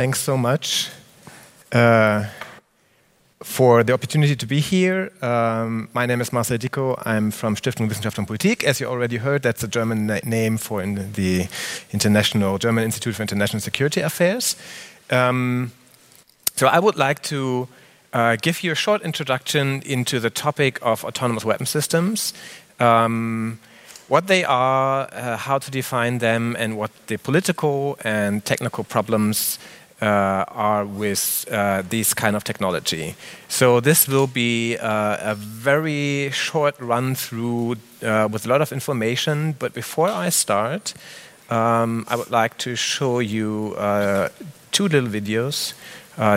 Thanks so much uh, for the opportunity to be here. Um, my name is Marcel Dickow. I'm from Stiftung Wissenschaft und Politik. As you already heard, that's the German na name for in the International German Institute for International Security Affairs. Um, so I would like to uh, give you a short introduction into the topic of autonomous weapon systems. Um, what they are, uh, how to define them, and what the political and technical problems are with uh, this kind of technology. So this will be uh, a very short run through uh, with a lot of information. But before I start, um, I would like to show you uh, two little videos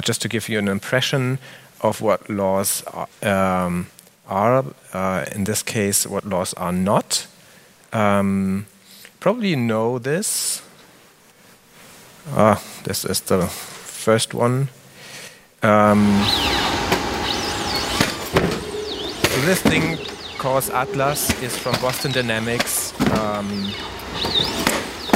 just to give you an impression of what laws are, um, are in this case, what laws are not. Um, probably you know this. Ah, this is the first one. Um, this thing called Atlas is from Boston Dynamics. Um,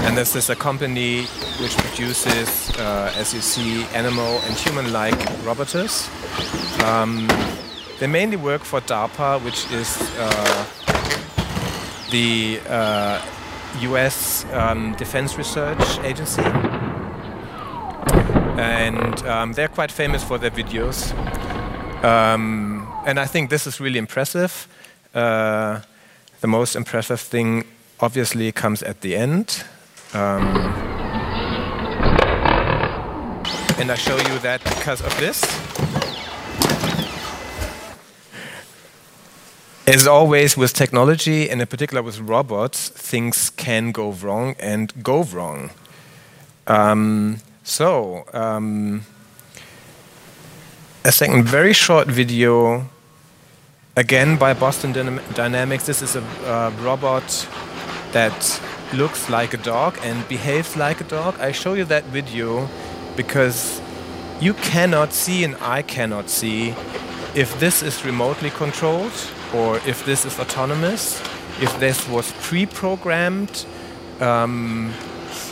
and this is a company which produces, uh, as you see, animal and human-like robots. Um, they mainly work for DARPA, which is uh, the uh, US um, Defense Research Agency. And um, they're quite famous for their videos. Um, and I think this is really impressive. Uh, the most impressive thing obviously comes at the end. Um, and I show you that because of this. As always with technology, and in particular with robots, things can go wrong and go wrong. Um, so, um, a second very short video, again by Boston Dynamics. This is a uh, robot that looks like a dog and behaves like a dog. I show you that video because you cannot see and I cannot see if this is remotely controlled or if this is autonomous, if this was pre-programmed, um,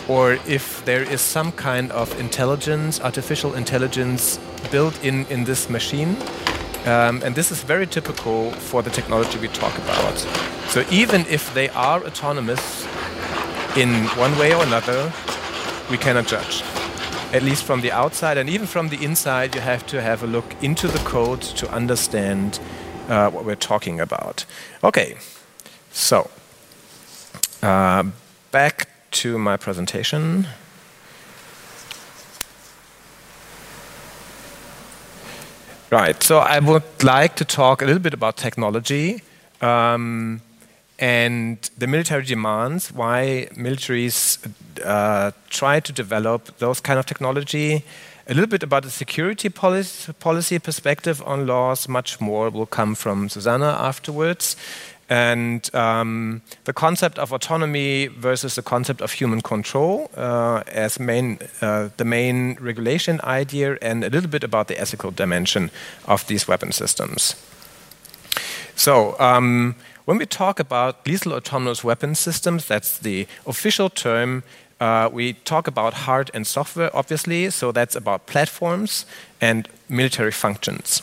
or if there is some kind of intelligence, artificial intelligence built in in this machine. Um, and this is very typical for the technology we talk about. So even if they are autonomous in one way or another, we cannot judge. At least from the outside and even from the inside, you have to have a look into the code to understand uh, what we're talking about. Okay, so uh, back to my presentation. Right, so I would like to talk a little bit about technology um, and the military demands, why militaries uh, try to develop those kind of technology, a little bit about the security policy, policy perspective on laws, much more will come from Susanne afterwards. And um, the concept of autonomy versus the concept of human control uh, as main, uh, the main regulation idea, and a little bit about the ethical dimension of these weapon systems. So, um, when we talk about lethal autonomous weapon systems, that's the official term. Uh, we talk about hard and software, obviously, so that's about platforms and military functions.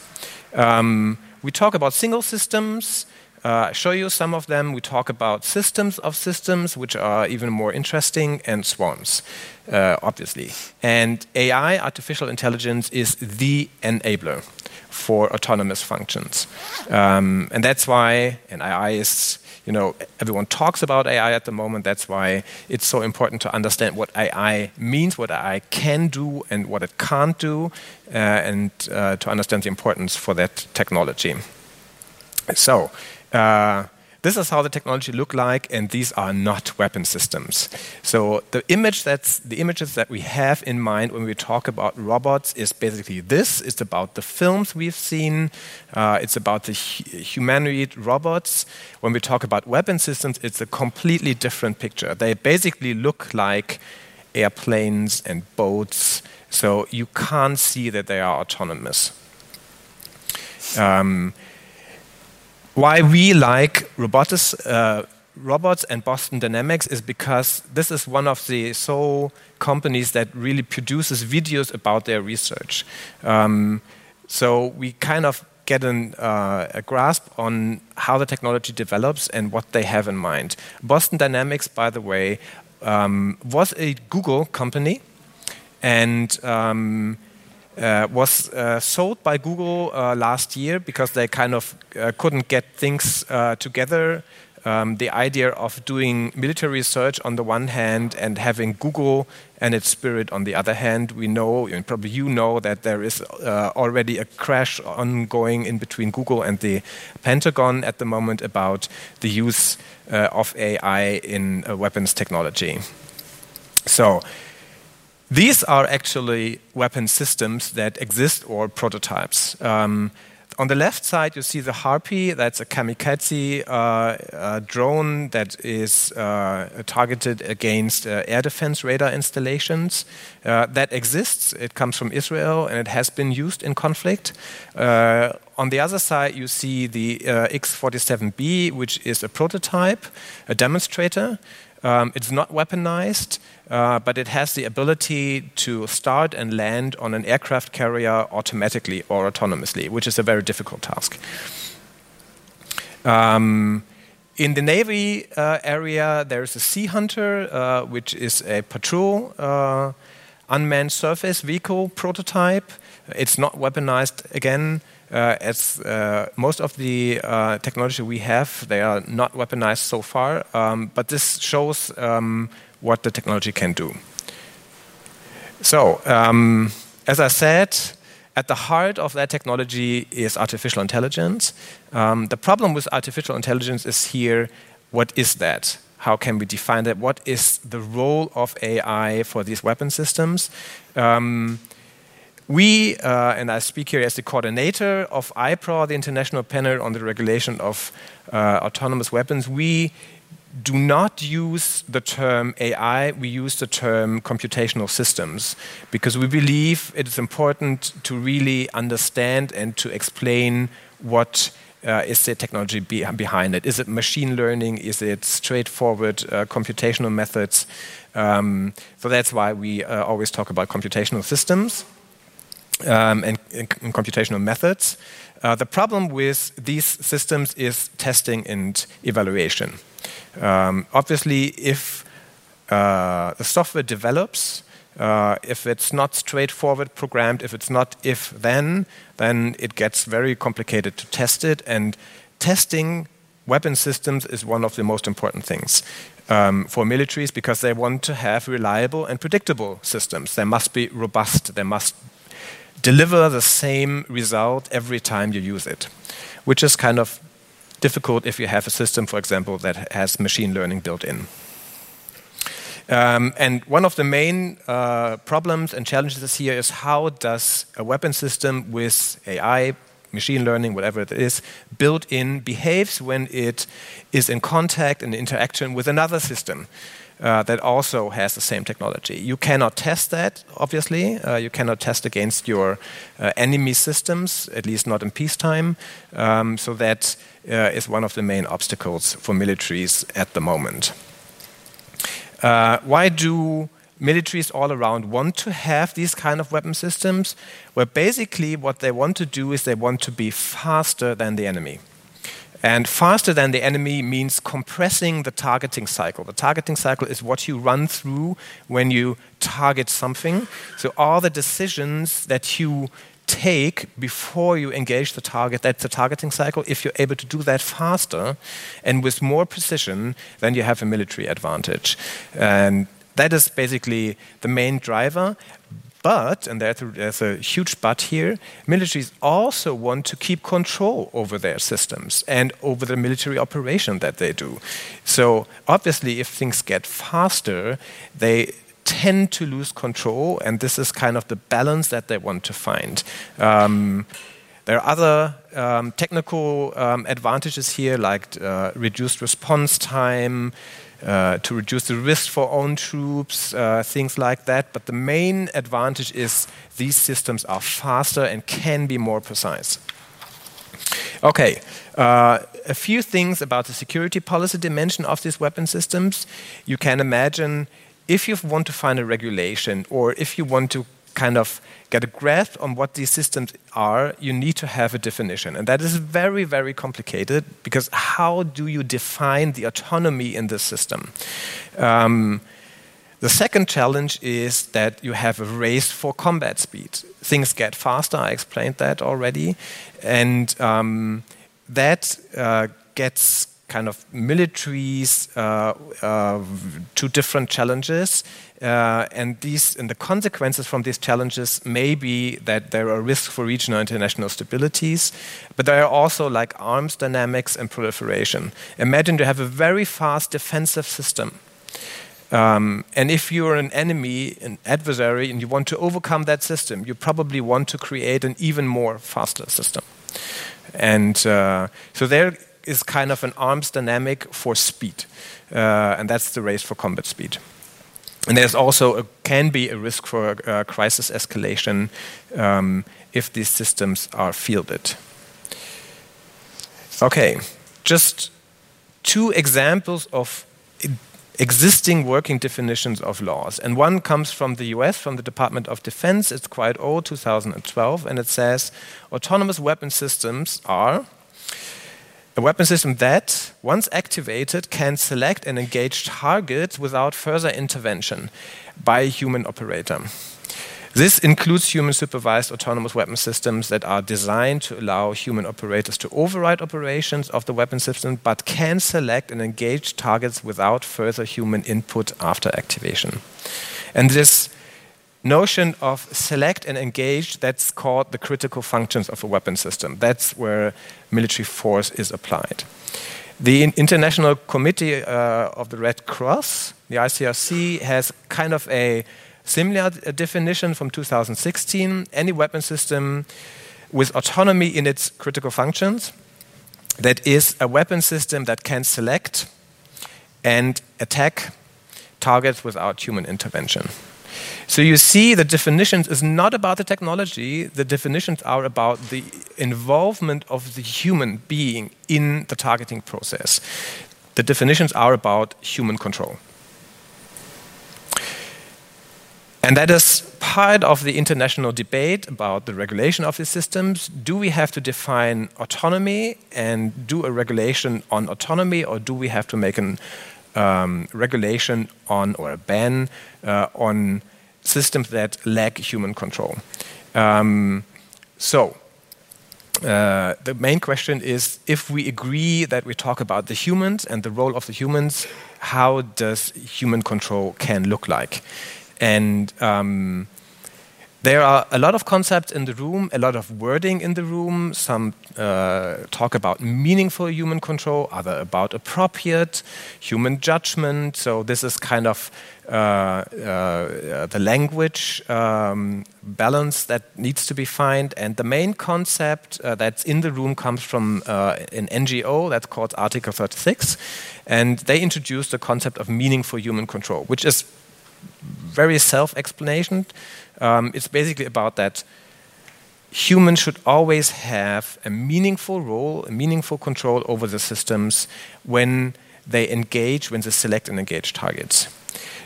Um, we talk about single systems. Uh, show you some of them. We talk about systems of systems, which are even more interesting, and swarms, uh, obviously. And AI, artificial intelligence, is the enabler for autonomous functions. Um, and that's why, and AI is, you know, everyone talks about AI at the moment. That's why it's so important to understand what AI means, what AI can do, and what it can't do, uh, and uh, to understand the importance for that technology. So, uh, this is how the technology look like, and these are not weapon systems. So the image that's the images that we have in mind when we talk about robots is basically this. It's about the films we've seen. Uh, it's about the humanoid robots. When we talk about weapon systems, it's a completely different picture. They basically look like airplanes and boats. So you can't see that they are autonomous. Um, why we like robotics, uh, robots and Boston Dynamics is because this is one of the sole companies that really produces videos about their research. Um, so we kind of get an, uh, a grasp on how the technology develops and what they have in mind. Boston Dynamics, by the way, um, was a Google company and um, uh, was uh, sold by Google uh, last year because they kind of uh, couldn't get things uh, together. Um, the idea of doing military research on the one hand and having Google and its spirit on the other hand, we know, and probably you know, that there is uh, already a crash ongoing in between Google and the Pentagon at the moment about the use of AI in weapons technology. So, these are actually weapon systems that exist or prototypes. Um, on the left side, you see the Harpy. That's a kamikaze uh, drone that is uh, targeted against uh, air defense radar installations. Uh, that exists. It comes from Israel and it has been used in conflict. Uh, on the other side, you see the uh, X 47B, which is a prototype, a demonstrator. Um, it's not weaponized, uh, but it has the ability to start and land on an aircraft carrier automatically or autonomously, which is a very difficult task. Um, in the Navy uh, area, there's a Sea Hunter, uh, which is a patrol uh, unmanned surface vehicle prototype. It's not weaponized again. Uh, as uh, most of the uh, technology we have, they are not weaponized so far, um, but this shows um, what the technology can do. So, um, as I said, at the heart of that technology is artificial intelligence. Um, the problem with artificial intelligence is here what is that? How can we define that? What is the role of AI for these weapon systems? Um, we, uh, and I speak here as the coordinator of IPRAW, the International Panel on the Regulation of uh, Autonomous Weapons, we do not use the term AI, we use the term computational systems because we believe it is important to really understand and to explain what uh, is the technology be behind it. Is it machine learning? Is it straightforward uh, computational methods? Um, so that's why we uh, always talk about computational systems um, and, and, computational methods. Uh, the problem with these systems is testing and evaluation. Um, obviously, if uh, the software develops, uh, if it's not straightforward programmed, if it's not if then, then it gets very complicated to test it. And testing weapon systems is one of the most important things um, for militaries because they want to have reliable and predictable systems. They must be robust, they must deliver the same result every time you use it, which is kind of difficult if you have a system, for example, that has machine learning built in. Um, and one of the main uh, problems and challenges here is how does a weapon system with AI, machine learning, whatever it is, built in behaves when it is in contact and interaction with another system uh, that also has the same technology. You cannot test that, obviously. Uh, you cannot test against your uh, enemy systems, at least not in peacetime. Um, so that uh, is one of the main obstacles for militaries at the moment. Uh, why do militaries all around want to have these kind of weapon systems? Well, basically, what they want to do is they want to be faster than the enemy. And faster than the enemy means compressing the targeting cycle. The targeting cycle is what you run through when you target something. So, all the decisions that you take before you engage the target, that's the targeting cycle. If you're able to do that faster and with more precision, then you have a military advantage. And that is basically the main driver. But, and there's a, huge but here, militaries also want to keep control over their systems and over the military operation that they do. So, obviously, if things get faster, they tend to lose control, and this is kind of the balance that they want to find. Um, there are other um, technical um, advantages here, like uh, reduced response time, uh, to reduce the risk for own troops, uh, things like that. But the main advantage is these systems are faster and can be more precise. Okay, uh, a few things about the security policy dimension of these weapon systems. You can imagine if you want to find a regulation or if you want to kind of get a grasp on what these systems are, you need to have a definition. And that is very, very complicated because how do you define the autonomy in this system? Um, the second challenge is that you have a race for combat speed. Things get faster, I explained that already. And um, that uh, gets kind of militaries uh, uh, to different challenges. Uh, and these and the consequences from these challenges may be that there are risks for regional and international stabilities, but there are also like arms dynamics and proliferation. Imagine you have a very fast defensive system um, and if you're an enemy, an adversary, and you want to overcome that system, you probably want to create an even more faster system. And uh, so there is kind of an arms dynamic for speed, uh, and that's the race for combat speed. And there's also a, can be a risk for crisis escalation um, if these systems are fielded. Okay, just two examples of existing working definitions of laws. And one comes from the US, from the Department of Defense. It's quite old, 2012, and it says autonomous weapon systems are a weapon system that, once activated, can select and engage targets without further intervention by a human operator. This includes human supervised autonomous weapon systems that are designed to allow human operators to override operations of the weapon system but can select and engage targets without further human input after activation. And this notion of select and engage, that's called the critical functions of a weapon system. That's where military force is applied. The International Committee uh, of the Red Cross, the ICRC, has kind of a Similar definition from 2016 any weapon system with autonomy in its critical functions that is a weapon system that can select and attack targets without human intervention. So you see, the definitions is not about the technology. The definitions are about the involvement of the human being in the targeting process. The definitions are about human control. And that is part of the international debate about the regulation of these systems. Do we have to define autonomy and do a regulation on autonomy, or do we have to make a um, regulation on or a ban uh, on systems that lack human control? Um, so, uh, the main question is if we agree that we talk about the humans and the role of the humans, how does human control can look like? And um, there are a lot of concepts in the room, a lot of wording in the room. Some uh, talk about meaningful human control, other about appropriate human judgment. So this is kind of uh, uh, the language um, balance that needs to be found. And the main concept uh, that's in the room comes from uh, an NGO that's called Article 36, and they introduced the concept of meaningful human control, which is very self-explanation. Um, it's basically about that humans should always have a meaningful role, a meaningful control over the systems when they engage, when they select and engage targets.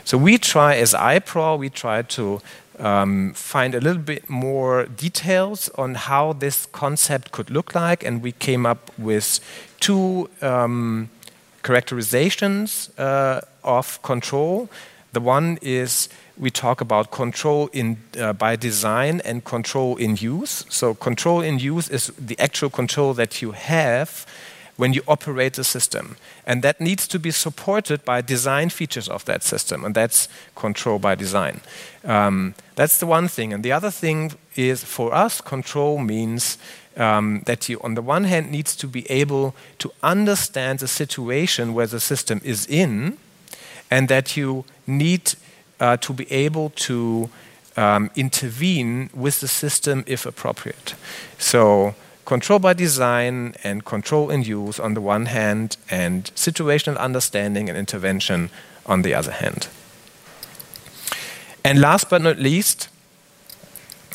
So we try, as IPRAW, we try to um, find a little bit more details on how this concept could look like, and we came up with two um, characterizations uh, of control. The one is we talk about control in, uh, by design and control in use. So, control in use is the actual control that you have when you operate the system. And that needs to be supported by design features of that system, and that's control by design. Um, that's the one thing. And the other thing is for us, control means um, that you, on the one hand, needs to be able to understand the situation where the system is in and that you need uh, to be able to um, intervene with the system if appropriate. So, control by design and control in use on the one hand, and situational understanding and intervention on the other hand. And last but not least,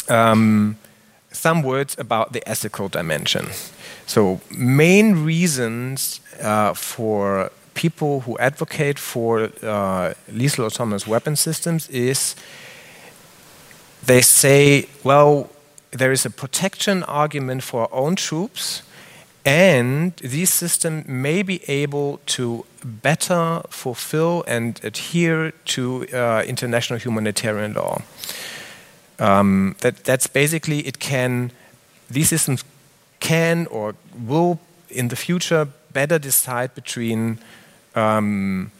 um, some words about the ethical dimension. So, main reasons uh, for people who advocate for uh, lethal autonomous weapon systems is they say, well, there is a protection argument for our own troops, and these systems may be able to better fulfill and adhere to uh, international humanitarian law. Um, that, that's basically it can, these systems can or will in the future better decide between um,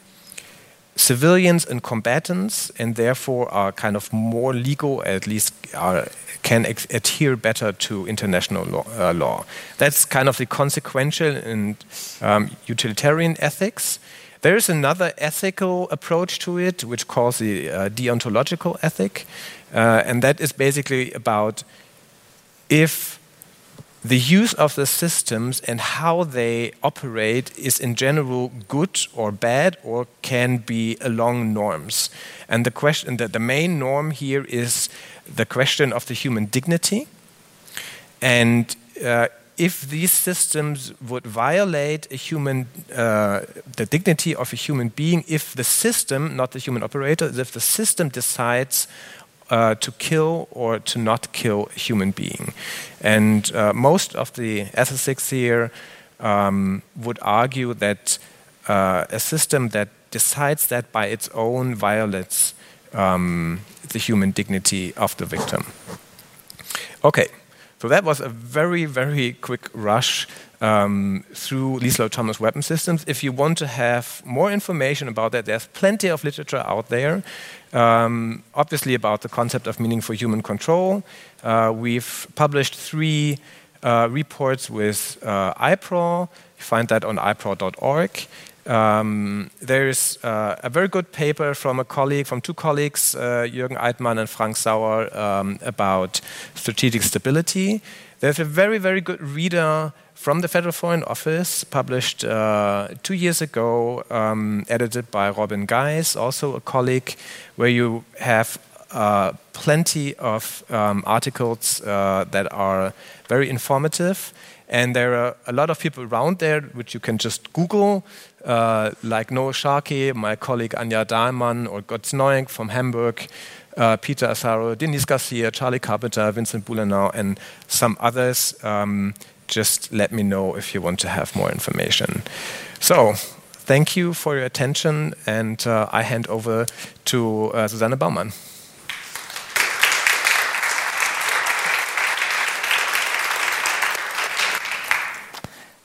civilians and combatants, and therefore are kind of more legal, at least are, can adhere better to international law, uh, law, That's kind of the consequential and um, utilitarian ethics. There is another ethical approach to it, which calls the uh, deontological ethic, uh, and that is basically about if the use of the systems and how they operate is in general good or bad or can be along norms. And the question that the main norm here is the question of the human dignity. And uh, if these systems would violate a human, uh, the dignity of a human being, if the system, not the human operator, if the system decides uh, to kill or to not kill a human being. And uh, most of the ethicists here um, would argue that uh, a system that decides that by its own violates um, the human dignity of the victim. Okay, so that was a very, very quick rush um, through lethal autonomous weapon systems. If you want to have more information about that, there's plenty of literature out there. Um, obviously, about the concept of meaningful human control. Uh, we've published three uh, reports with uh, IPRAW. You find that on ipraw.org. Um, there's uh, a very good paper from a colleague, from two colleagues, uh, Jürgen Altmann and Frank Sauer, um, about strategic stability. There's a very, very good reader from the Federal Foreign Office, published uh, two years ago, um, edited by Robin Geiß, also a colleague, where you have uh, plenty of um, articles uh, that are very informative. And there are a lot of people around there which you can just Google, uh, like Noel Sharkey, my colleague Anja Dahlmann, or Götz from Hamburg, uh, Peter Asaro, Denise Garcia, Charli Carpenter, Vincent Boulanin, and some others. Um, just let me know if you want to have more information. So, thank you for your attention, and uh, I hand over to uh, Susanne Baumann.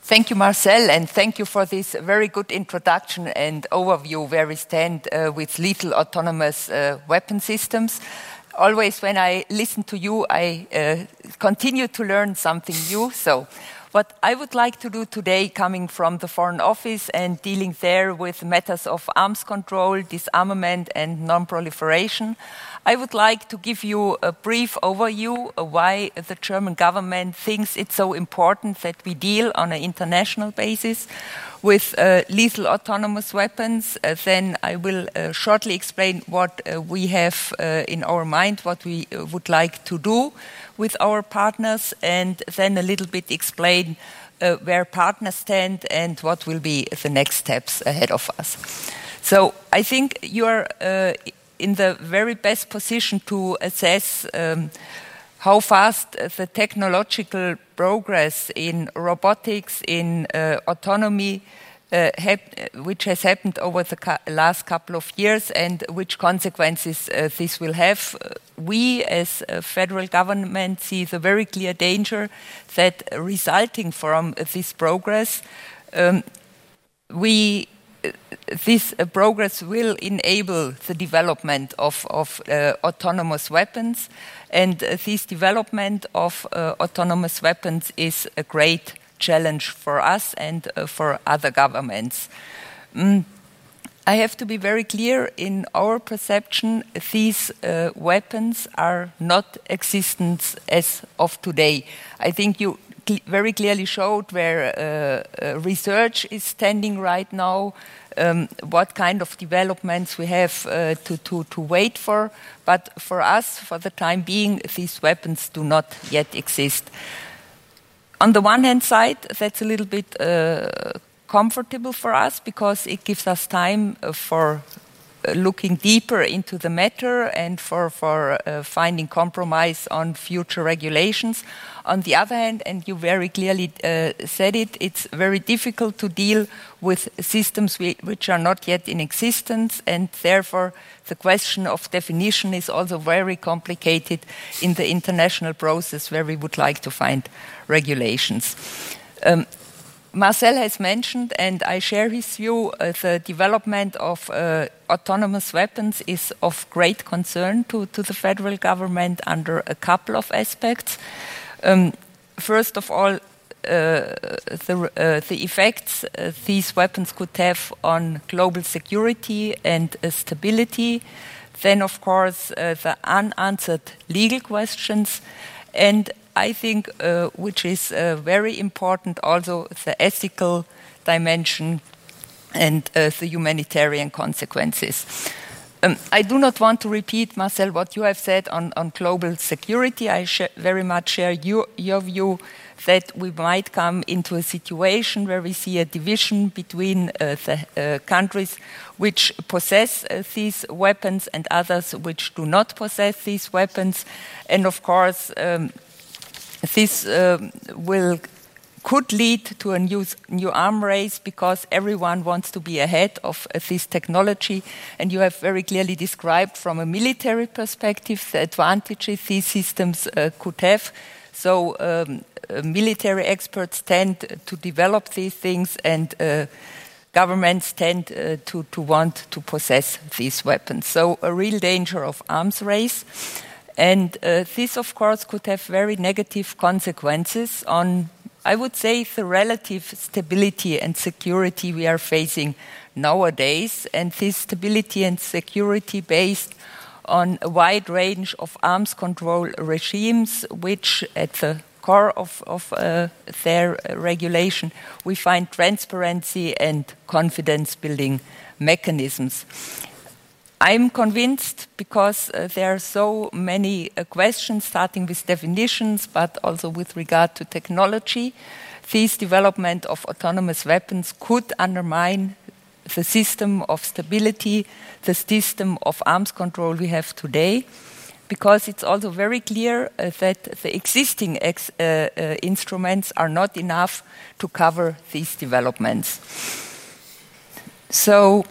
Thank you, Marcel, and thank you for this very good introduction and overview where we stand uh, with lethal autonomous uh, weapon systems always when I listen to you, I uh, continue to learn something new. So, what I would like to do today, coming from the Foreign Office and dealing there with matters of arms control, disarmament, and non proliferation, I would like to give you a brief overview of why the German government thinks it's so important that we deal on an international basis with uh, lethal autonomous weapons. Uh, then I will uh, shortly explain what we have in our mind, what we would like to do with our partners, and then a little bit explain where partners stand and what will be the next steps ahead of us. So I think you are in the very best position to assess um, how fast the technological progress in robotics, in uh, autonomy, uh, which has happened over the last couple of years and which consequences uh, this will have. We, as a federal government, see the very clear danger that resulting from this progress, um, we this uh, progress will enable the development of, of uh, autonomous weapons, and uh, this development of uh, autonomous weapons is a great challenge for us and uh, for other governments. Mm. I have to be very clear in our perception, these uh, weapons are not existent as of today. I think you cl very clearly showed where uh, uh, research is standing right now, um, what kind of developments we have uh, to, to, to wait for. But for us, for the time being, these weapons do not yet exist. On the one hand side, that's a little bit comfortable for us because it gives us time for looking deeper into the matter and for, for uh, finding compromise on future regulations. On the other hand, and you very clearly uh, said it, it's very difficult to deal with systems which are not yet in existence, and therefore the question of definition is also very complicated in the international process where we would like to find regulations. Um, Marcel has mentioned, and I share his view, uh, the development of uh, autonomous weapons is of great concern to, to, the federal government under a couple of aspects. Um, first of all, uh, the, uh, the, effects uh, these weapons could have on global security and uh, stability. Then, of course, the unanswered legal questions. And I think, uh, which is uh, very important, also the ethical dimension and uh, the humanitarian consequences. Um, I do not want to repeat, Marcel, what you have said on, on global security. I very much share your, your, view that we might come into a situation where we see a division between uh, the uh, countries which possess uh, these weapons and others which do not possess these weapons. And of course, um, this uh, will could lead to a new, new arm race because everyone wants to be ahead of uh, this technology. And you have very clearly described from a military perspective the advantages these systems uh, could have. So, um, uh, military experts tend to develop these things, and uh, governments tend uh, to, to want to possess these weapons. So, a real danger of arms race. And uh, this, of course, could have very negative consequences on, I would say, the relative stability and security we are facing nowadays. And this stability and security based on a wide range of arms control regimes, which at the core of, of uh, their regulation, we find transparency and confidence building mechanisms. I'm convinced because uh, there are so many uh, questions, starting with definitions, but also with regard to technology. This development of autonomous weapons could undermine the system of stability, the system of arms control we have today, because it's also very clear uh, that the existing ex uh, uh, instruments are not enough to cover these developments. So,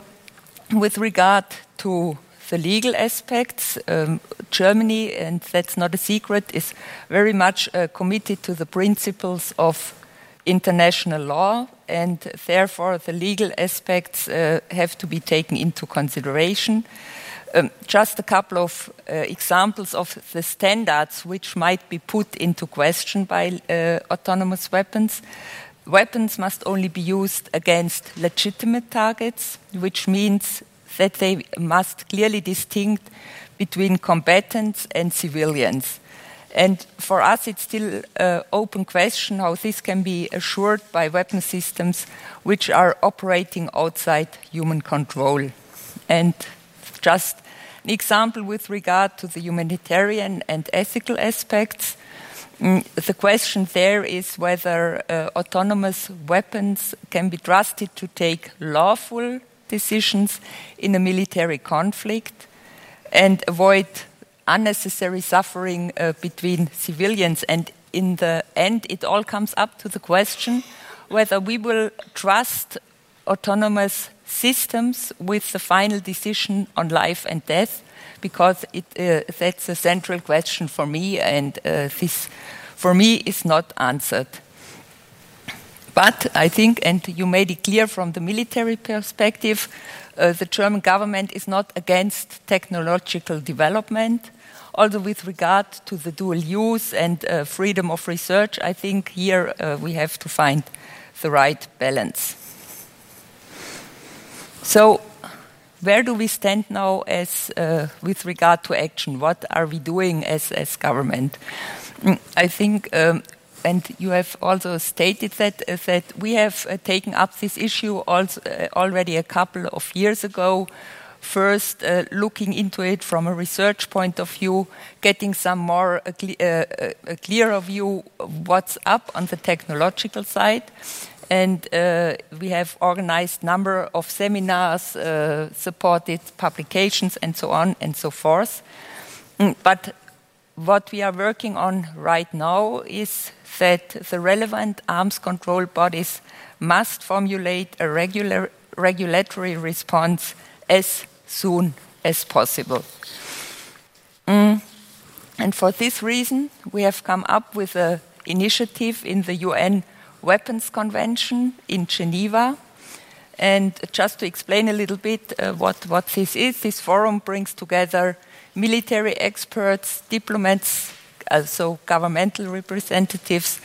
with regard to the legal aspects, um, Germany, and that's not a secret, is very much uh, committed to the principles of international law, and therefore the legal aspects uh, have to be taken into consideration. Um, just a couple of uh, examples of the standards which might be put into question by uh, autonomous weapons. Weapons must only be used against legitimate targets, which means that they must clearly distinct between combatants and civilians. And for us, it's still an open question how this can be assured by weapon systems which are operating outside human control. And just an example with regard to the humanitarian and ethical aspects. Mm, the question there is whether uh, autonomous weapons can be trusted to take lawful decisions in a military conflict and avoid unnecessary suffering uh, between civilians. And in the end, it all comes up to the question whether we will trust autonomous systems with the final decision on life and death, because it, uh, that's a central question for me, and uh, this, for me, is not answered. But I think, and you made it clear from the military perspective, uh, the German government is not against technological development. Although, with regard to the dual use and uh, freedom of research, I think here uh, we have to find the right balance. So, where do we stand now as uh, with regard to action? What are we doing as, as government? Mm, I think um, and you have also stated that uh, that we have uh, taken up this issue also, uh, already a couple of years ago. First, uh, looking into it from a research point of view, getting some more uh, a clearer view of what's up on the technological side, and we have organized number of seminars, supported publications, and so on and so forth. Mm, but what we are working on right now is that the relevant arms control bodies must formulate a regular, regulatory response as soon as possible. Mm. And for this reason, we have come up with an initiative in the UN Weapons Convention in Geneva. And just to explain a little bit uh, what, what this is, this forum brings together military experts, diplomats, also governmental representatives.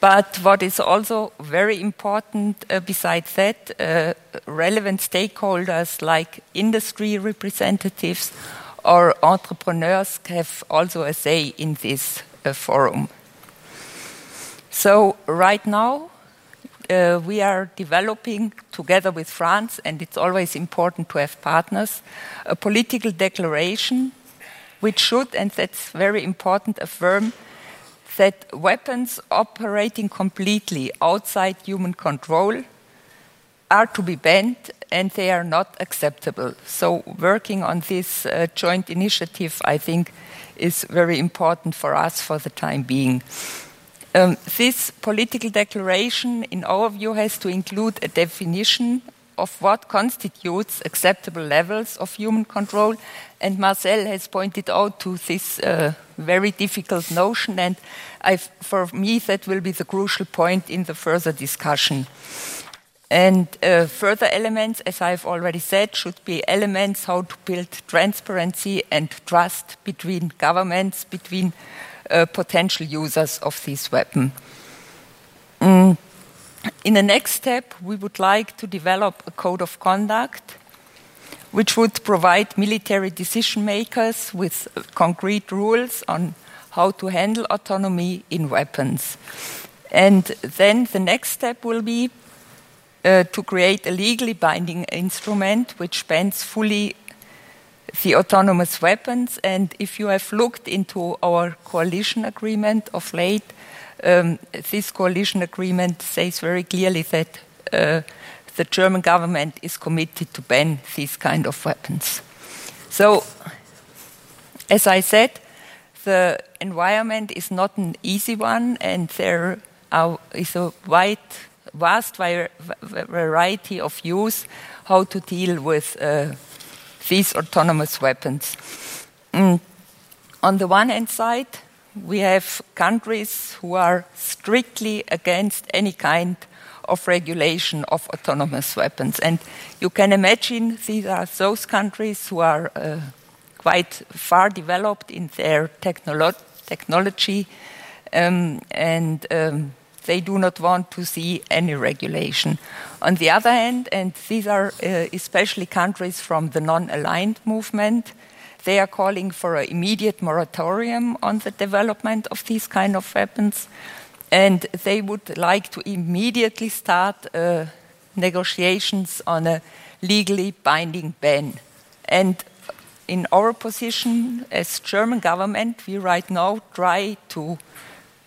But what is also very important uh, besides that, uh, relevant stakeholders like industry representatives or entrepreneurs have also a say in this uh, forum. So, right now, uh, we are developing together with France, and it's always important to have partners, a political declaration which should, and that's very important, affirm that weapons operating completely outside human control are to be banned and they are not acceptable. So, working on this uh, joint initiative, I think, is very important for us for the time being. Um, this political declaration, in our view, has to include a definition of what constitutes acceptable levels of human control. And Marcel has pointed out to this uh, very difficult notion, and I've, for me, that will be the crucial point in the further discussion. And uh, further elements, as I've already said, should be elements how to build transparency and trust between governments, between uh, potential users of this weapon. Mm. In the next step, we would like to develop a code of conduct which would provide military decision makers with concrete rules on how to handle autonomy in weapons. And then the next step will be uh, to create a legally binding instrument which bans fully the autonomous weapons. And if you have looked into our coalition agreement of late, um, this coalition agreement says very clearly that uh, the German government is committed to ban these kind of weapons. So, as I said, the environment is not an easy one, and there are, is a wide, vast variety of views how to deal with uh, these autonomous weapons. Mm. On the one hand side, we have countries who are strictly against any kind of regulation of autonomous weapons. And you can imagine these are those countries who are uh, quite far developed in their technolo technology um, and um, they do not want to see any regulation. On the other hand, and these are uh, especially countries from the non aligned movement, they are calling for an immediate moratorium on the development of these kind of weapons, and they would like to immediately start uh, negotiations on a legally binding ban. And in our position as German government, we right now try to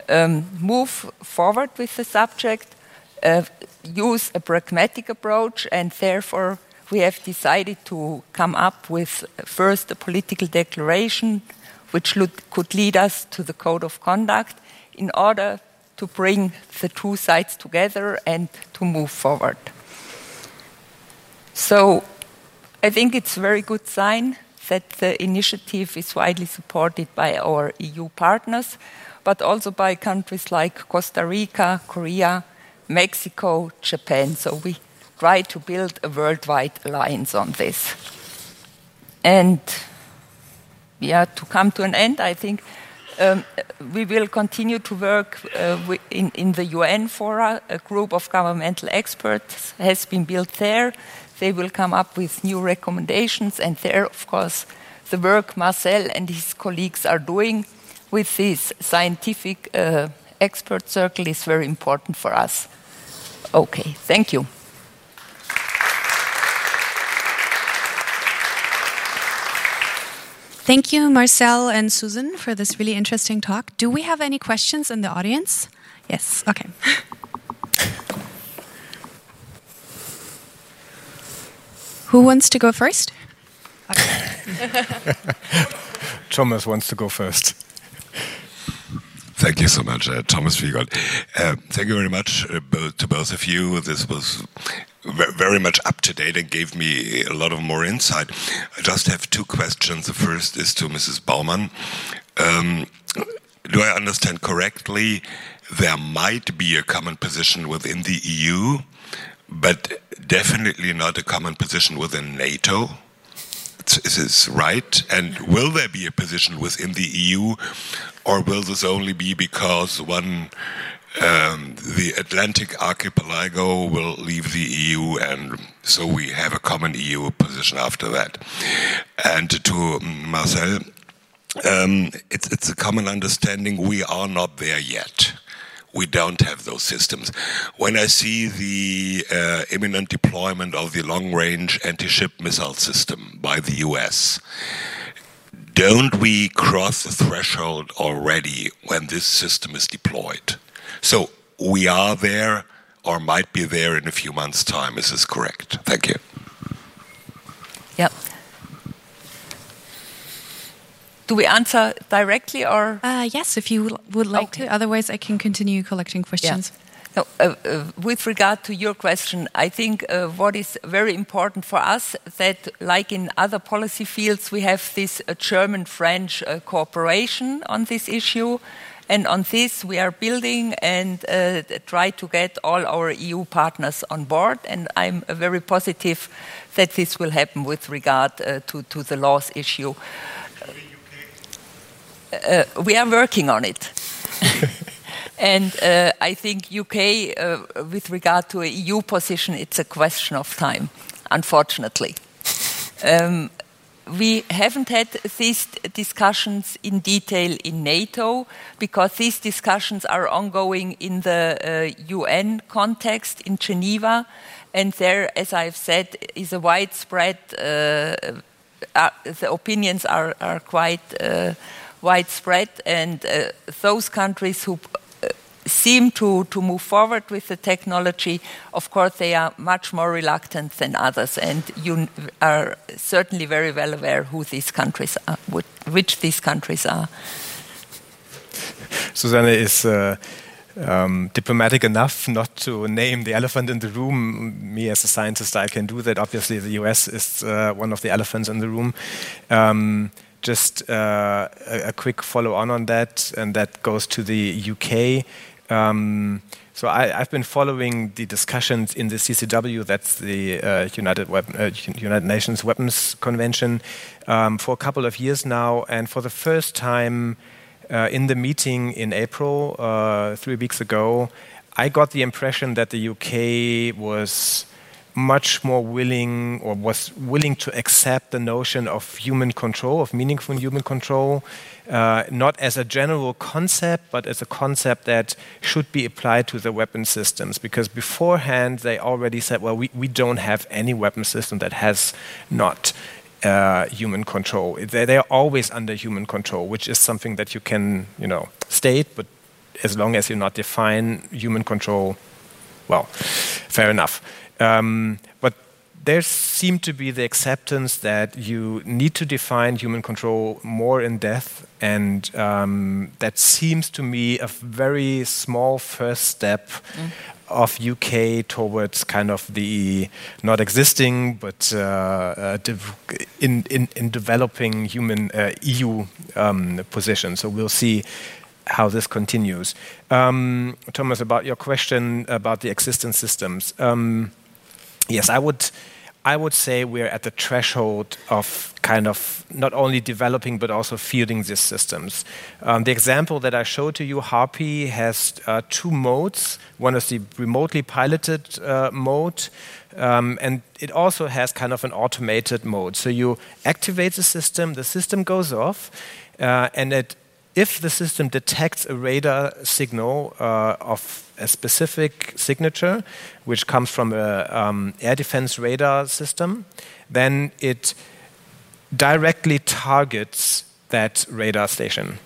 um, move forward with the subject, uh, use a pragmatic approach, and therefore we have decided to come up with uh, first a political declaration which could lead us to the code of conduct in order to bring the two sides together and to move forward. So I think it's a very good sign that the initiative is widely supported by our EU partners, but also by countries like Costa Rica, Korea, Mexico, Japan. So we try to build a worldwide alliance on this. And yeah, to come to an end, I think um, we will continue to work uh, in, in, the UN fora. A group of governmental experts has been built there. They will come up with new recommendations, and there, of course, the work Marcel and his colleagues are doing with this scientific uh, expert circle is very important for us. Okay, thank you. Thank you, Marcel and Susan, for this really interesting talk. Do we have any questions in the audience? Yes, okay. Who wants to go first? Okay. Thomas wants to go first. Thank you so much, uh, Thomas Fiegold. Uh, thank you very much uh, to both of you. This was very much up to date and gave me a lot of more insight. I just have two questions. The first is to Mrs. Baumann. Um, do I understand correctly? There might be a common position within the EU, but definitely not a common position within NATO. Is this right? And will there be a position within the EU, or will this only be because one um, the Atlantic archipelago will leave the EU, and so we have a common EU position after that. And to Marcel, um, it's, it's a common understanding we are not there yet. We don't have those systems. When I see the uh, imminent deployment of the long range anti ship missile system by the US, don't we cross the threshold already when this system is deployed? So we are there or might be there in a few months' time. Is this correct? Thank you. Yeah. Do we answer directly or? Uh, yes, if you would like okay. to. Otherwise, I can continue collecting questions. Yeah. No, uh, uh, with regard to your question, I think uh, what is very important for us that, like in other policy fields, we have this uh, German-French uh, cooperation on this issue, and on this, we are building and uh, try to get all our EU partners on board. And I'm uh, very positive that this will happen with regard uh, to, to the LAWS issue. Uh, we are working on it. and uh, I think UK, uh, with regard to a EU position, it's a question of time, unfortunately. Um, we haven't had these discussions in detail in NATO because these discussions are ongoing in the uh, UN context in Geneva, and there, as I've said, is a widespread. Uh, uh, the opinions are, are quite uh, widespread, and uh, those countries who seem to, to move forward with the technology, of course, they are much more reluctant than others. And you are certainly very well aware who these countries are, which these countries are. Susanne is. Uh, um, diplomatic enough not to name the elephant in the room. Me, as a scientist, I can do that. Obviously, the US is uh, one of the elephants in the room. Um, just uh, a, a, quick follow on on that, and that goes to the UK. Um, so I, have been following the discussions in the CCW, that's the uh, United, uh, United, Nations Weapons Convention, um, for a couple of years now. And for the first time uh, in the meeting in April, uh, three weeks ago, I got the impression that the UK was much more willing or was willing to accept the notion of human control, of meaningful human control, uh, not as a general concept, but as a concept that should be applied to the weapon systems. Because beforehand, they already said, well, we, we don't have any weapon system that has not uh, human control. They, they are always under human control, which is something that you can, you know, state, but as long as you not define human control, well, fair enough. Um, there seemed to be the acceptance that you need to define human control more in depth, and um, that seems to me a very small first step mm. of UK towards kind of the not existing but uh, uh, in, in, in developing human uh, EU um, position. So we'll see how this continues. Um, Thomas, about your question about the existing systems. Um, yes, I would. I would say we're at the threshold of kind of not only developing but also fielding these systems. Um, the example that I showed to you, Harpy, has uh, two modes. One is the remotely piloted uh, mode, um, and it also has kind of an automated mode. So you activate the system, the system goes off, uh, and it if the system detects a radar signal uh, of a specific signature, which comes from an um, air defense radar system, then it directly targets that radar station.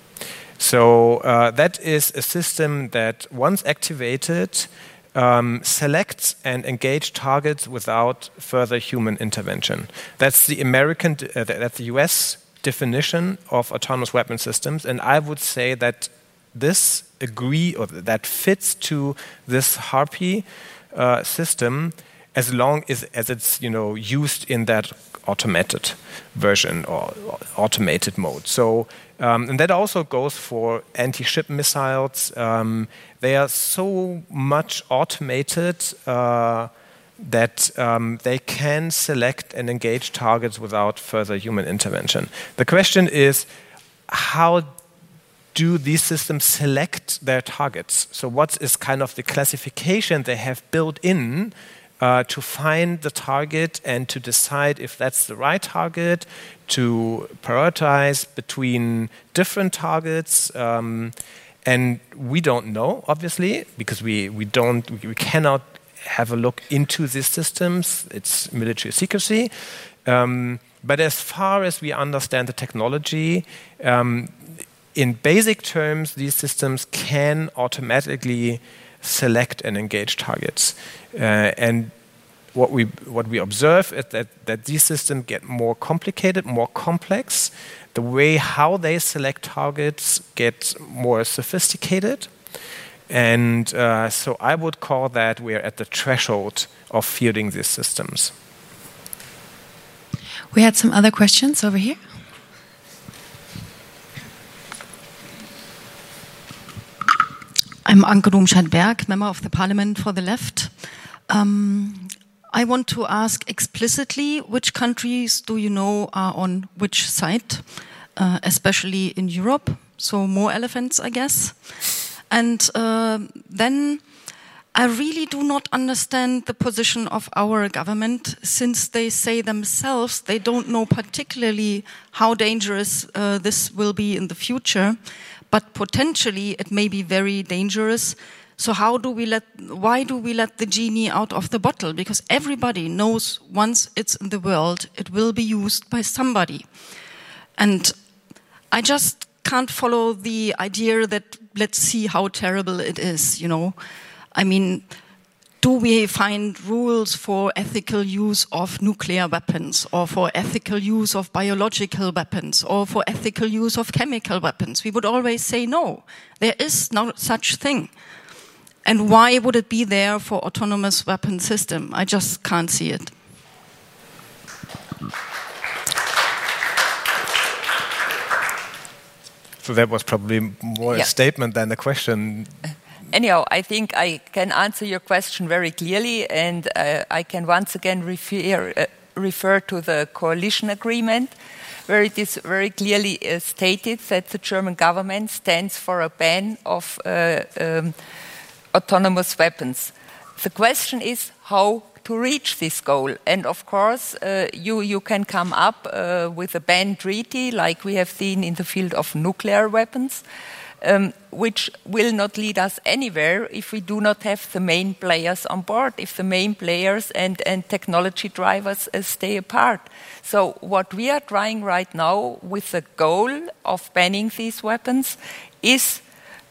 So uh, that is a system that, once activated, um, selects and engage targets without further human intervention. That's the American, uh, that's the US definition of autonomous weapon systems, and I would say that this agree or that fits to this Harpy uh, system as long as, as it's you know used in that automated version or automated mode. So um, and that also goes for anti-ship missiles. Um, they are so much automated uh, that um, they can select and engage targets without further human intervention. The question is, how do these systems select their targets? So, what is kind of the classification they have built in uh, to find the target and to decide if that's the right target, to prioritize between different targets? Um, and we don't know, obviously, because we, we don't we, we cannot have a look into these systems. It's military secrecy. Um, but as far as we understand the technology, um, in basic terms, these systems can automatically select and engage targets. Uh, and what we what we observe is that, that these systems get more complicated, more complex. The way how they select targets gets more sophisticated. And uh, so I would call that we're at the threshold of fielding these systems. We had some other questions over here. I'm Anke Domscheit-Berg, member of the Parliament for the Left. Um, I want to ask explicitly which countries do you know are on which side, uh, especially in Europe? So, more elephants, I guess. And uh, then I really do not understand the position of our government since they say themselves they don't know particularly how dangerous uh, this will be in the future but potentially it may be very dangerous. So how do we let, why do we let the genie out of the bottle? Because everybody knows once it's in the world, it will be used by somebody. And I just can't follow the idea that let's see how terrible it is, you know. I mean, do we find rules for ethical use of nuclear weapons or for ethical use of biological weapons or for ethical use of chemical weapons? We would always say no. There is no such thing. And why would it be there for autonomous weapon system? I just can't see it. So that was probably more yeah. a statement than a question anyhow, I think I can answer your question very clearly, and uh, I can once again refer, uh, refer to the coalition agreement, where it is very clearly uh, stated that the German government stands for a ban of uh, um, autonomous weapons. The question is how to reach this goal. And of course, uh, you, you can come up uh, with a ban treaty like we have seen in the field of nuclear weapons um, which will not lead us anywhere if we do not have the main players on board, if the main players and, and technology drivers uh, stay apart. So, what we are trying right now with the goal of banning these weapons is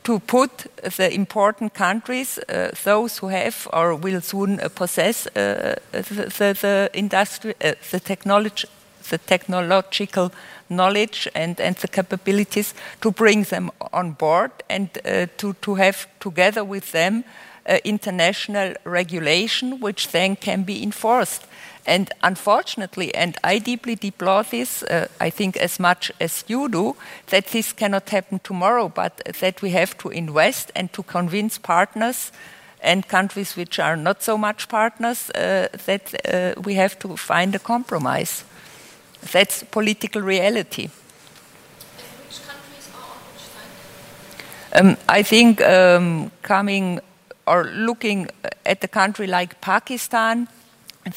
to put the important countries, uh, those who have or will soon uh, possess uh, the, the, industry, uh, the, technology, the technological knowledge and, and the capabilities to bring them on board and to, to have together with them international regulation which then can be enforced. And unfortunately, and I deeply deplore this, uh, I think as much as you do, that this cannot happen tomorrow, but that we have to invest and to convince partners and countries which are not so much partners uh, that uh, we have to find a compromise. That's political reality. Um, I think um, coming or looking at a country like Pakistan,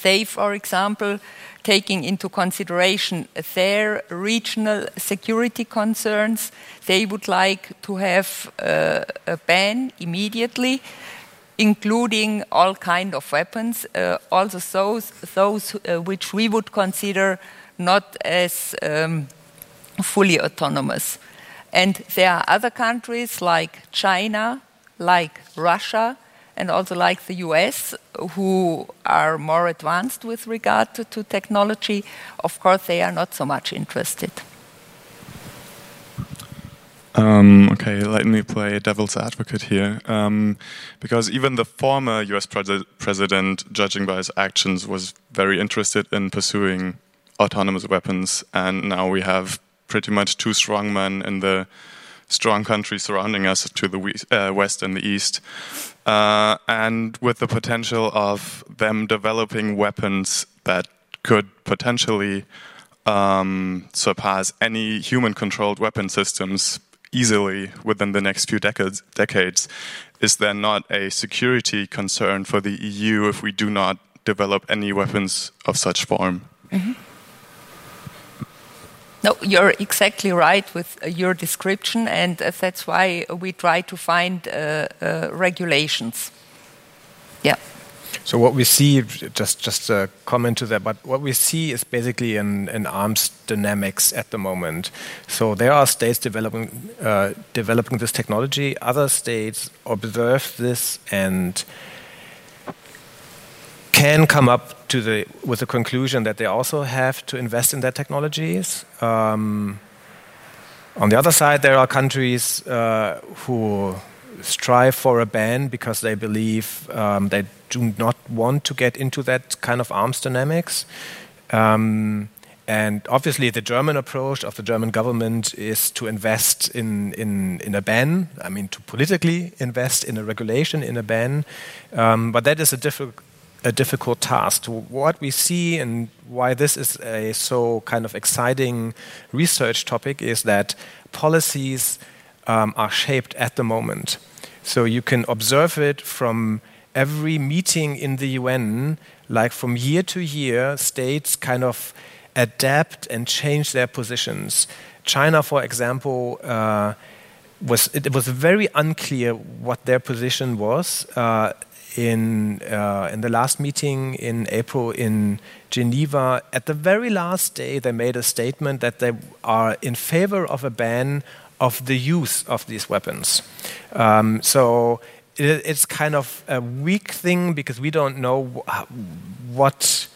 they, for example, taking into consideration their regional security concerns, they would like to have uh, a ban immediately, including all kind of weapons, uh, also those, those uh, which we would consider not as um, fully autonomous. And there are other countries like China, like Russia, and also like the US, who are more advanced with regard to, to technology. Of course, they are not so much interested. Um, okay, let me play devil's advocate here. Um, because even the former US pres president, judging by his actions, was very interested in pursuing autonomous weapons, and now we have pretty much two strong men in the strong countries surrounding us to the uh, west and the east, uh, and with the potential of them developing weapons that could potentially um, surpass any human-controlled weapon systems easily within the next few decades, decades, is there not a security concern for the EU if we do not develop any weapons of such form? Mm -hmm. No, you're exactly right with uh, your description, and uh, that's why we try to find uh, regulations. Yeah. So what we see, just just a comment to that, but what we see is basically an, an arms dynamics at the moment. So there are states developing uh, developing this technology. Other states observe this and can come up to the with the conclusion that they also have to invest in their technologies. Um, on the other side, there are countries uh, who strive for a ban because they believe um, they do not want to get into that kind of arms dynamics. Um, and obviously, the German approach of the German government is to invest in, in, in a ban. I mean, to politically invest in a regulation, in a ban. Um, but that is a difficult a difficult task. What we see and why this is a so kind of exciting research topic is that policies um, are shaped at the moment. So you can observe it from every meeting in the UN, like from year to year, states kind of adapt and change their positions. China, for example, uh, was it was very unclear what their position was. Uh, in uh, in the last meeting in April in Geneva, at the very last day, they made a statement that they are in favor of a ban of the use of these weapons. Um, so it, it's kind of a weak thing because we don't know what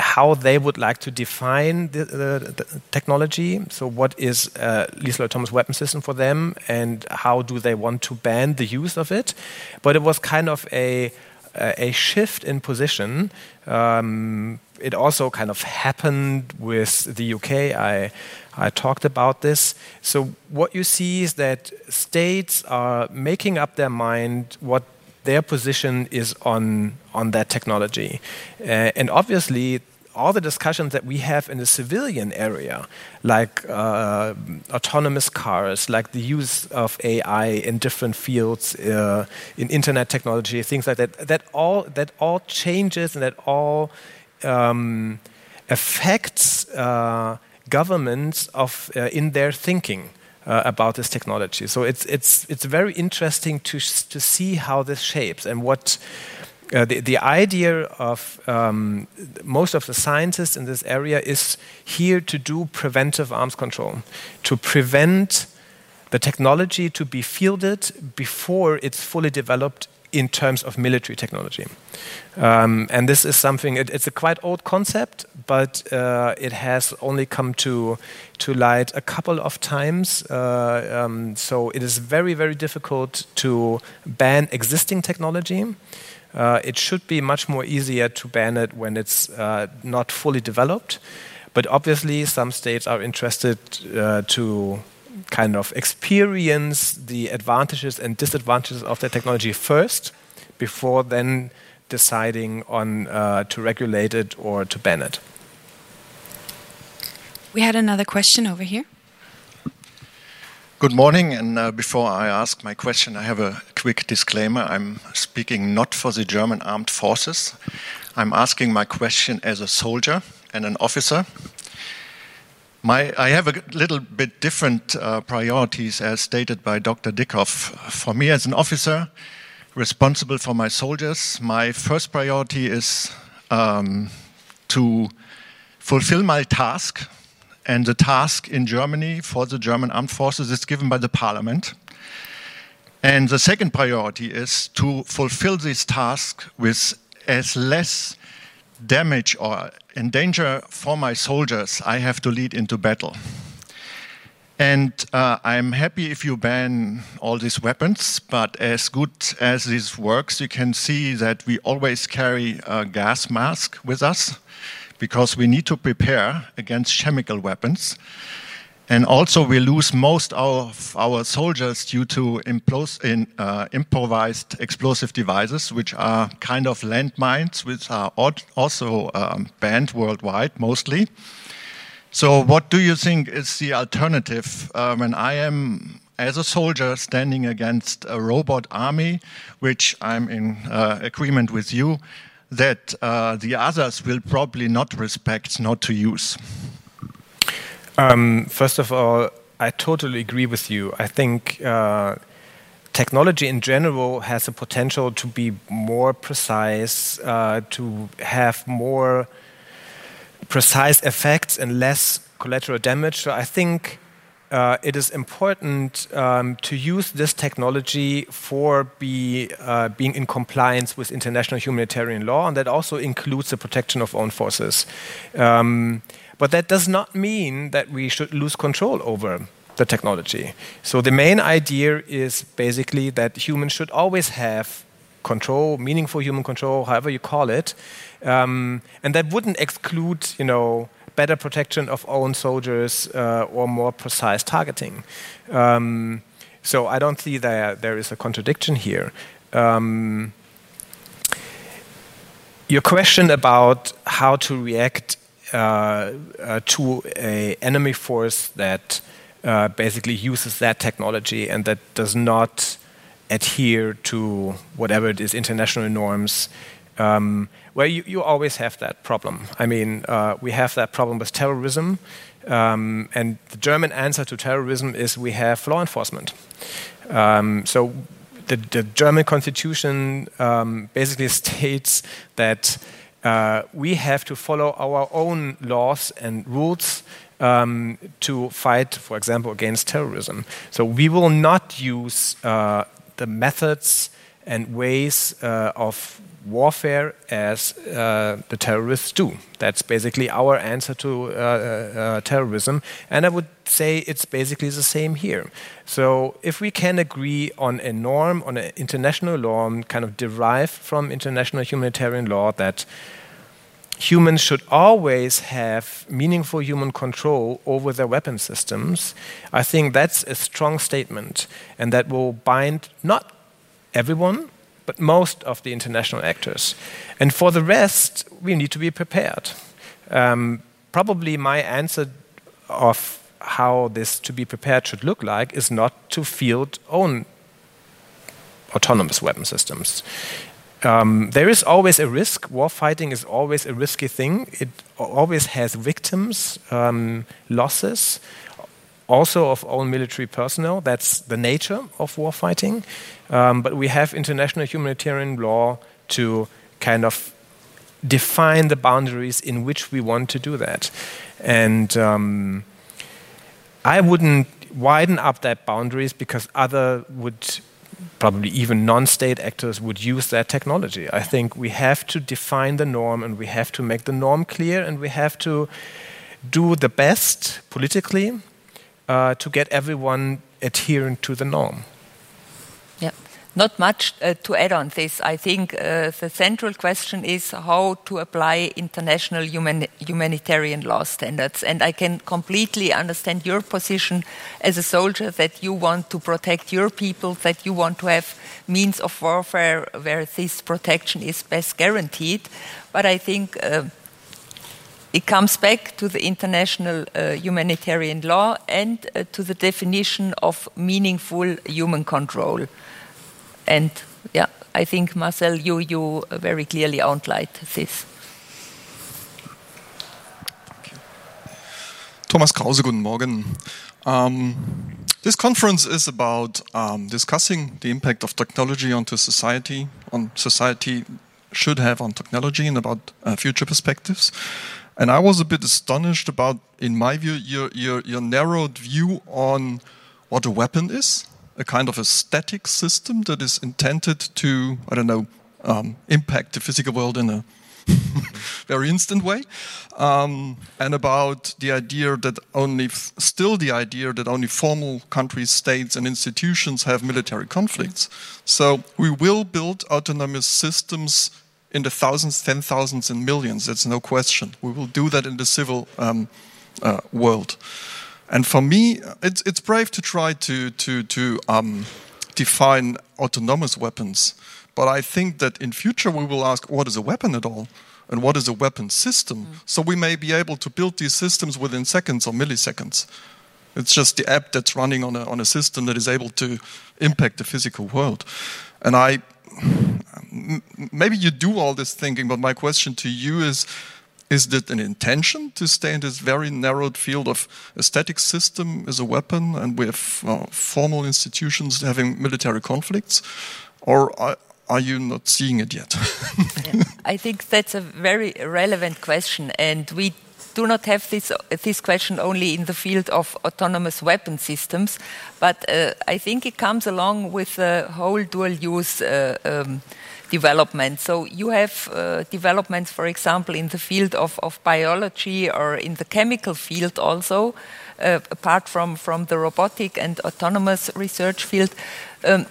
how they would like to define the, the, the technology. So, what is a lethal autonomous weapon system for them, and how do they want to ban the use of it? But it was kind of a a shift in position. Um, it also kind of happened with the UK. I I talked about this. So what you see is that states are making up their mind what their position is on on that technology, uh, and obviously all the discussions that we have in the civilian area, like uh, autonomous cars, like the use of AI in different fields, uh, in internet technology, things like that, that all that all changes and that all um, affects uh, governments of uh, in their thinking uh, about this technology. So it's it's it's very interesting to to see how this shapes and what. Uh, the, the idea of um, most of the scientists in this area is here to do preventive arms control, to prevent the technology to be fielded before it's fully developed in terms of military technology. Um, and this is something, it, it's a quite old concept, but uh, it has only come to, to light a couple of times. Uh, um, so it is very, very difficult to ban existing technology. Uh, it should be much more easier to ban it when it's uh, not fully developed. But obviously, some states are interested uh, to kind of experience the advantages and disadvantages of the technology first before then deciding on uh, to regulate it or to ban it. We had another question over here. Good morning, and uh, before I ask my question, I have a quick disclaimer. I'm speaking not for the German armed forces. I'm asking my question as a soldier and an officer. My, I have a little bit different uh, priorities as stated by Dr. Dickow. For me, as an officer responsible for my soldiers, my first priority is um, to fulfill my task. And the task in Germany for the German armed forces is given by the parliament. And the second priority is to fulfill this task with as less damage or endanger for my soldiers I have to lead into battle. And uh, I'm happy if you ban all these weapons, but as good as this works, you can see that we always carry a gas mask with us because we need to prepare against chemical weapons. And also, we lose most of our soldiers due to in, uh, improvised explosive devices, which are kind of landmines, which are also um, banned worldwide mostly. So, what do you think is the alternative uh, when I am, as a soldier, standing against a robot army, which I'm in uh, agreement with you, that uh, the others will probably not respect, not to use? Um, first of all, I totally agree with you. I think uh, technology in general has the potential to be more precise, uh, to have more precise effects and less collateral damage. So I think uh, it is important um, to use this technology for be, uh, being in compliance with international humanitarian law, and that also includes the protection of own forces. Um, but that does not mean that we should lose control over the technology. So the main idea is basically that humans should always have control, meaningful human control, however you call it, um, and that wouldn't exclude, you know, better protection of own soldiers uh, or more precise targeting. Um, so I don't see that there is a contradiction here. Um, your question about how to react to a enemy force that uh, basically uses that technology and that does not adhere to whatever it is international norms. Um, well, you, you, always have that problem. I mean, uh, we have that problem with terrorism, um, and the German answer to terrorism is we have law enforcement. Um, so the, the, German constitution um, basically states that uh, we have to follow our own laws and rules um, to fight, for example, against terrorism. So we will not use uh, the methods and ways uh, of warfare as uh, the terrorists do. That's basically our answer to uh, uh, uh, terrorism. And I would say it's basically the same here. So if we can agree on a norm, on an international law, kind of derived from international humanitarian law, that humans should always have meaningful human control over their weapon systems, I think that's a strong statement, and that will bind not everyone, but most of the international actors. And for the rest, we need to be prepared. Um, probably my answer of how this to be prepared should look like is not to field own autonomous weapon systems. Um, there is always a risk. War fighting is always a risky thing. It always has victims, um, losses, also of own military personnel. That's the nature of war fighting. Um, but we have international humanitarian law to kind of define the boundaries in which we want to do that. And um, I wouldn't widen up that boundaries because other would probably even non-state actors would use that technology. I think we have to define the norm and we have to make the norm clear and we have to do the best politically uh, to get everyone adherent to the norm. Yeah, Not much uh, to add on this. I think uh, the central question is how to apply international human humanitarian law standards. And I can completely understand your position as a soldier that you want to protect your people, that you want to have means of warfare where this protection is best guaranteed. But I think uh, it comes back to the international uh, humanitarian law and uh, to the definition of meaningful human control. And yeah, I think Marcel, you you very clearly outlined this. Thomas Krause, guten Morgen. Um, this conference is about um, discussing the impact of technology onto society, on society should have on technology, and about uh, future perspectives. And I was a bit astonished about, in my view, your, your, your narrowed view on what a weapon is, a kind of a static system that is intended to, I don't know, um, impact the physical world in a very instant way, um, and about the idea that only, still the idea that only formal countries, states, and institutions have military conflicts. So we will build autonomous systems in the thousands, ten thousands, and millions. That's no question. We will do that in the civil um, uh, world. And for me, it's, it's brave to try to, to, to um, define autonomous weapons. But I think that in future we will ask what is a weapon at all? And what is a weapon system? Mm. So we may be able to build these systems within seconds or milliseconds. It's just the app that's running on a, on a system that is able to impact the physical world. And I, maybe you do all this thinking, but my question to you is is that an intention to stay in this very narrowed field of a static system as a weapon and we have uh, formal institutions having military conflicts? Or are, are you not seeing it yet? yeah, I think that's a very relevant question, and we do not have this, this question only in the field of autonomous weapon systems, but uh, I think it comes along with the whole dual use uh, um, development. So you have uh, developments, for example, in the field of, of biology or in the chemical field also, uh, apart from, from the robotic and autonomous research field. Um,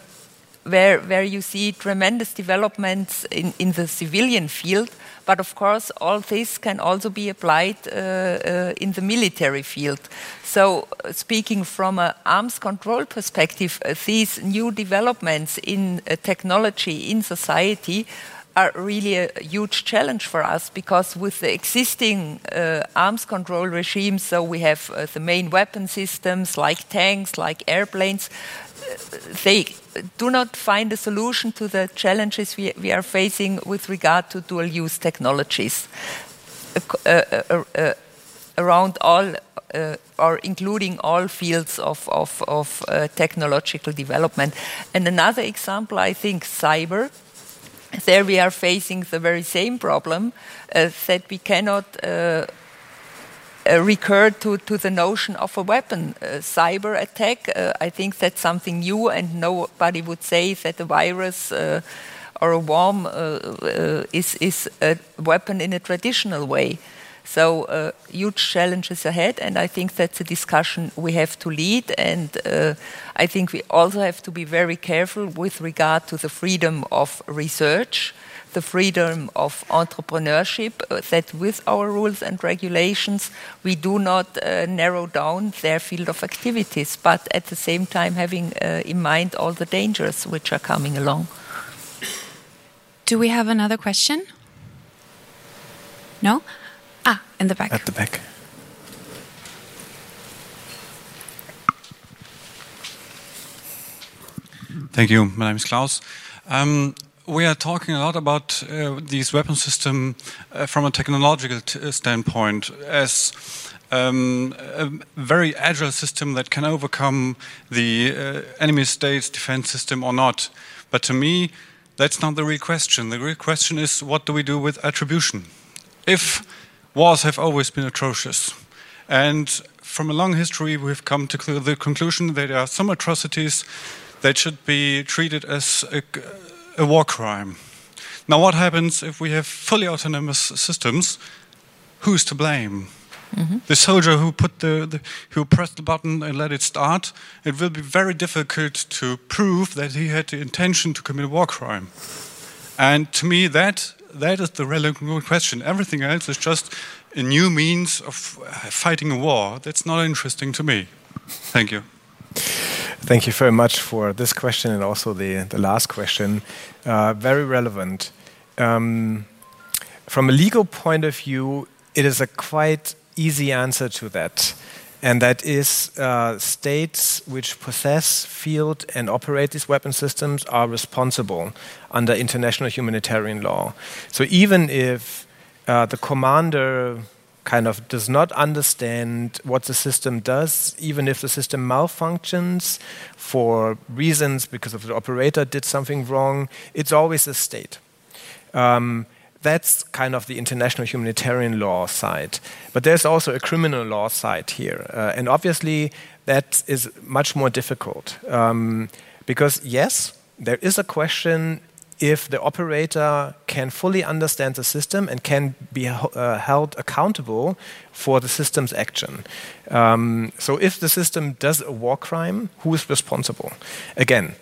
where, where you see tremendous developments in, in the civilian field, but of course, all this can also be applied uh, uh, in the military field. So, speaking from an arms control perspective, uh, these new developments in technology in society are really a huge challenge for us because with the existing uh, arms control regime, so we have uh, the main weapon systems like tanks, like airplanes, they do not find a solution to the challenges we, we are facing with regard to dual use technologies. Uh, uh, around all uh, or including all fields of, of, of uh, technological development. And another example, I think, cyber. There we are facing the very same problem uh, that we cannot uh, uh, recur to, to the notion of a weapon. Uh, cyber attack, uh, I think that's something new, and nobody would say that a virus uh, or a worm is, is a weapon in a traditional way. So uh, huge challenges ahead, and I think that's a discussion we have to lead. And uh, I think we also have to be very careful with regard to the freedom of research, the freedom of entrepreneurship. Uh, that with our rules and regulations, we do not uh, narrow down their field of activities, but at the same time having uh, in mind all the dangers which are coming along. Do we have another question? No? Ah, in the back. At the back. Thank you. My name is Klaus. Um, we are talking a lot about uh, these weapon system uh, from a technological uh, standpoint as um, a very agile system that can overcome the uh, enemy state's defense system or not. But to me, that's not the real question. The real question is what do we do with attribution? If wars have always been atrocious. And from a long history, we've come to the conclusion that there are some atrocities that should be treated as a, a war crime. Now, what happens if we have fully autonomous systems? Who's to blame? Mm -hmm. The soldier who put the, the, who pressed the button and let it start. It will be very difficult to prove that he had the intention to commit a war crime. And to me, that that is the relevant question. Everything else is just a new means of fighting a war. That's not interesting to me. Thank you. Thank you very much for this question and also the, the last question. Uh, very relevant. Um, from a legal point of view, it is a quite easy answer to that. and that is uh, states which possess, field, and operate these weapon systems are responsible under international humanitarian law. So even if uh, the commander kind of does not understand what the system does, even if the system malfunctions for reasons because of the operator did something wrong, it's always a state. Um, that's kind of the international humanitarian law side. But there's also a criminal law side here. Uh, and obviously, that is much more difficult. Um, because, yes, there is a question if the operator can fully understand the system and can be uh, held accountable for the system's action. Um, so, if the system does a war crime, who is responsible? Again,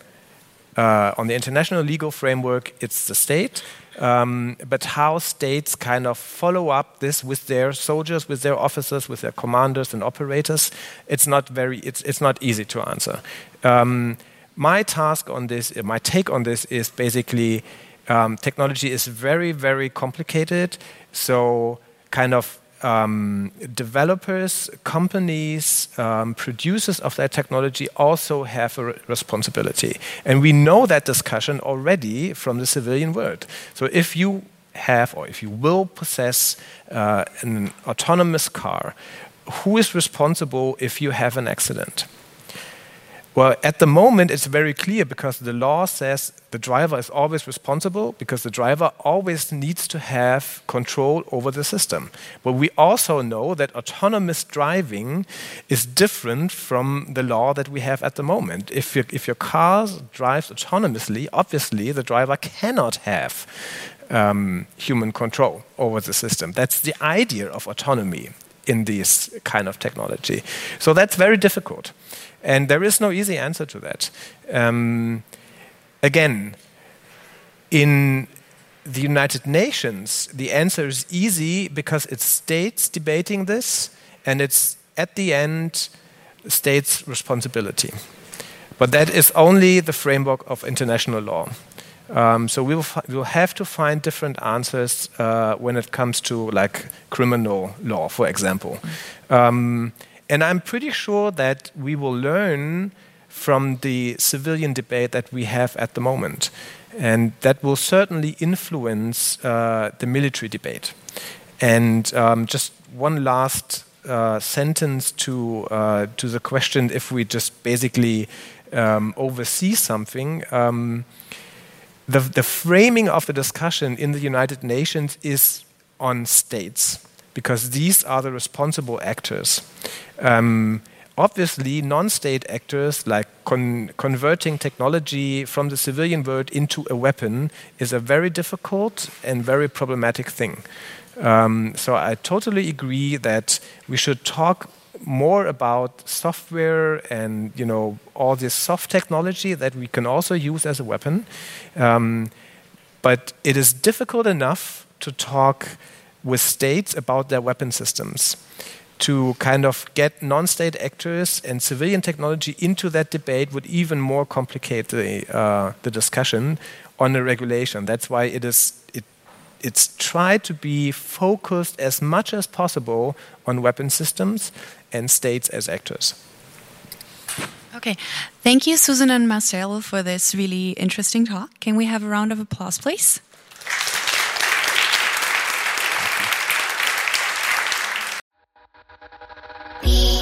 uh, on the international legal framework, it's the state. Um, but how states kind of follow up this with their soldiers, with their officers, with their commanders and operators, it's not very, it's, it's not easy to answer. Um, my task on this, my take on this is basically um, technology is very, very complicated. So, kind of um, developers, companies, um, producers of that technology also have a responsibility. And we know that discussion already from the civilian world. So if you have or if you will possess uh, an autonomous car, who is responsible if you have an accident? Well, at the moment, it's very clear because the law says the driver is always responsible because the driver always needs to have control over the system. But we also know that autonomous driving is different from the law that we have at the moment. If, your, if your car drives autonomously, obviously the driver cannot have um, human control over the system. That's the idea of autonomy in this kind of technology. So that's very difficult. And there is no easy answer to that. Um, again, in the United Nations, the answer is easy because it's states debating this, and it's at the end states' responsibility. But that is only the framework of international law. Um, so we will, we will have to find different answers uh, when it comes to like criminal law, for example. Um, and I'm pretty sure that we will learn from the civilian debate that we have at the moment. And that will certainly influence uh, the military debate. And um, just one last uh, sentence to, uh, to the question if we just basically um, oversee something. Um, the, the framing of the discussion in the United Nations is on states because these are the responsible actors. Um, obviously, non state actors, like con converting technology from the civilian world into a weapon, is a very difficult and very problematic thing. Um, so I totally agree that we should talk more about software and you know all this soft technology that we can also use as a weapon. Um, but it is difficult enough to talk with states about their weapon systems to kind of get non-state actors and civilian technology into that debate would even more complicate the, uh, the discussion on the regulation. That's why it is it, it's tried to be focused as much as possible on weapon systems and states as actors. Okay, thank you, Susanne and Marcel, for this really interesting talk. Can we have a round of applause, please? Be